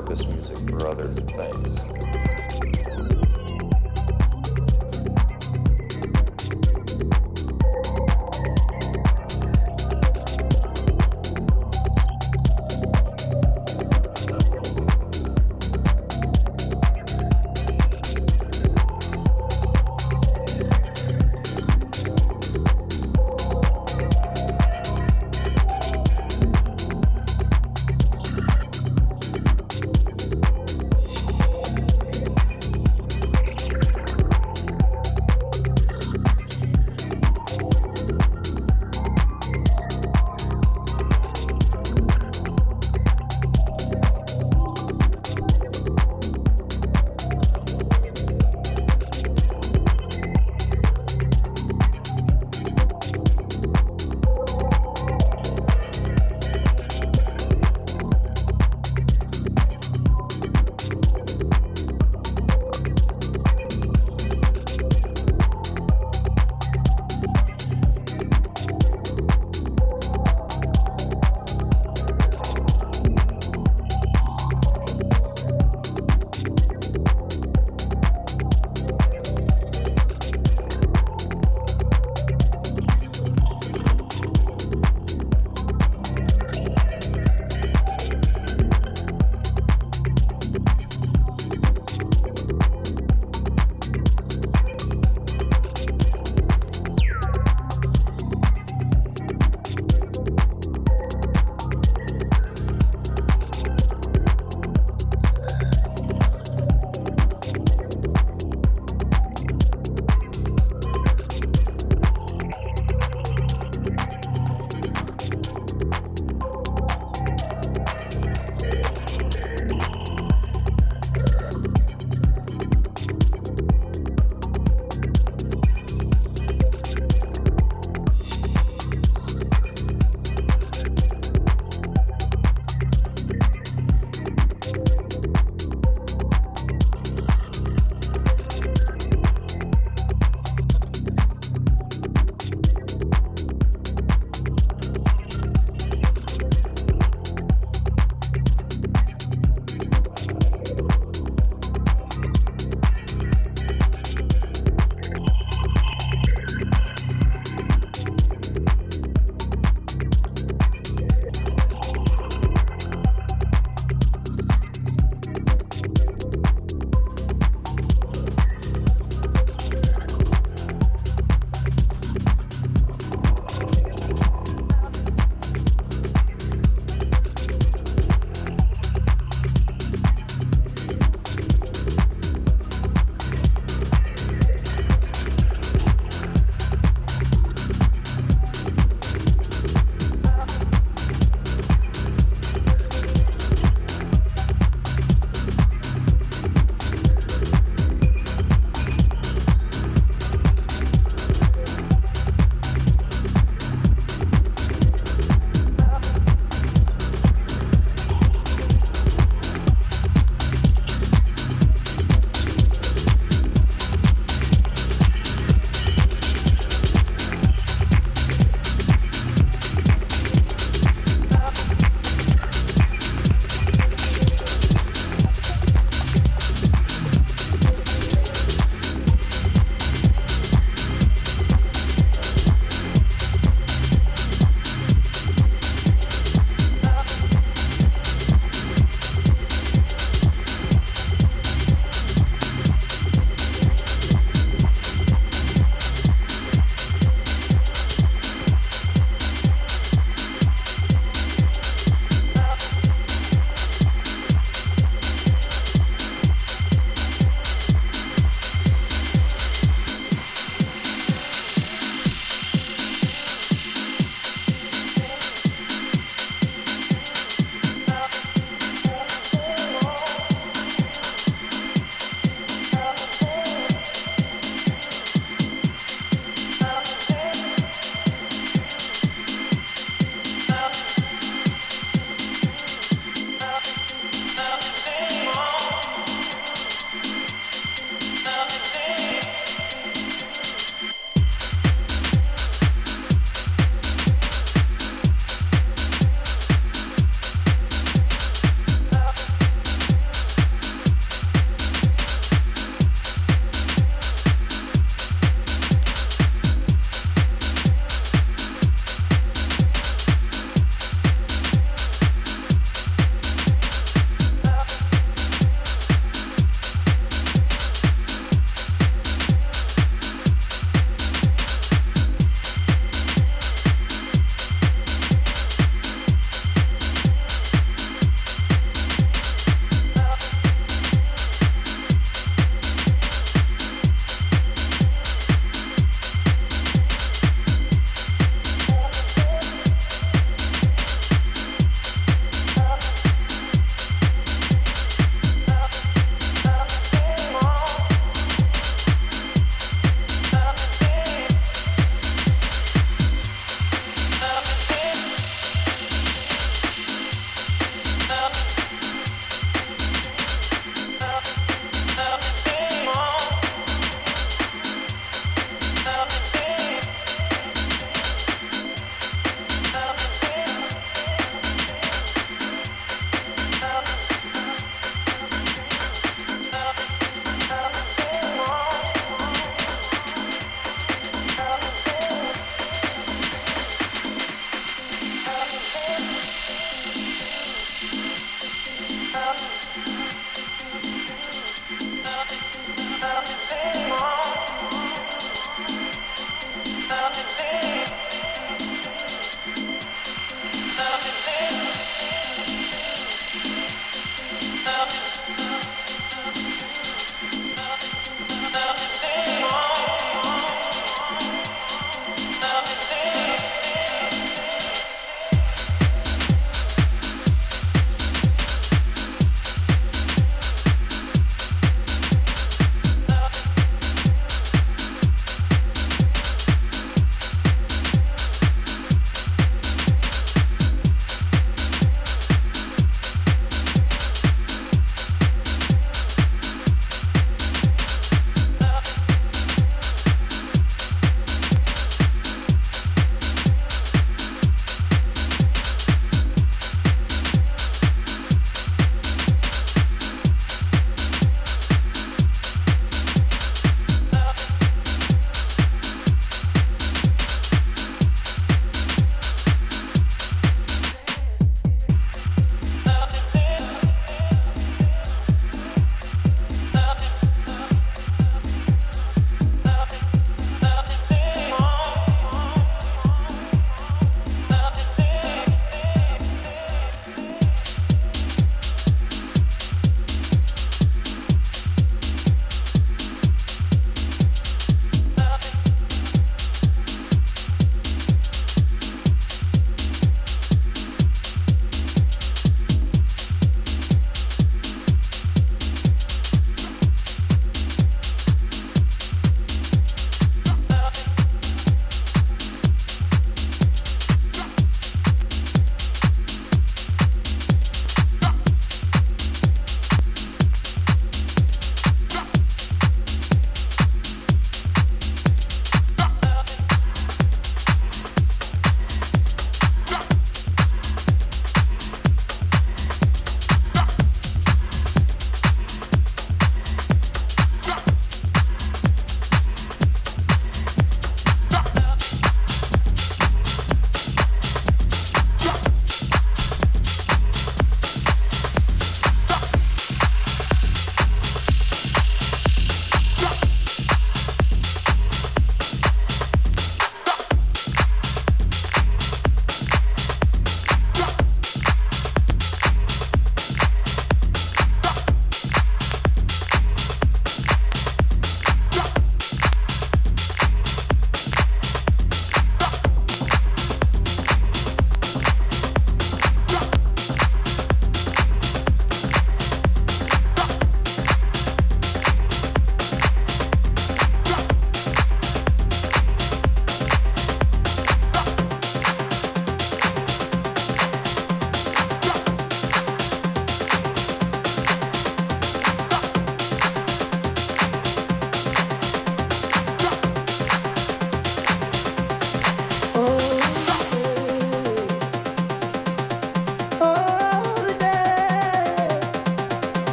people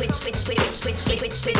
switch switch switch switch switch switch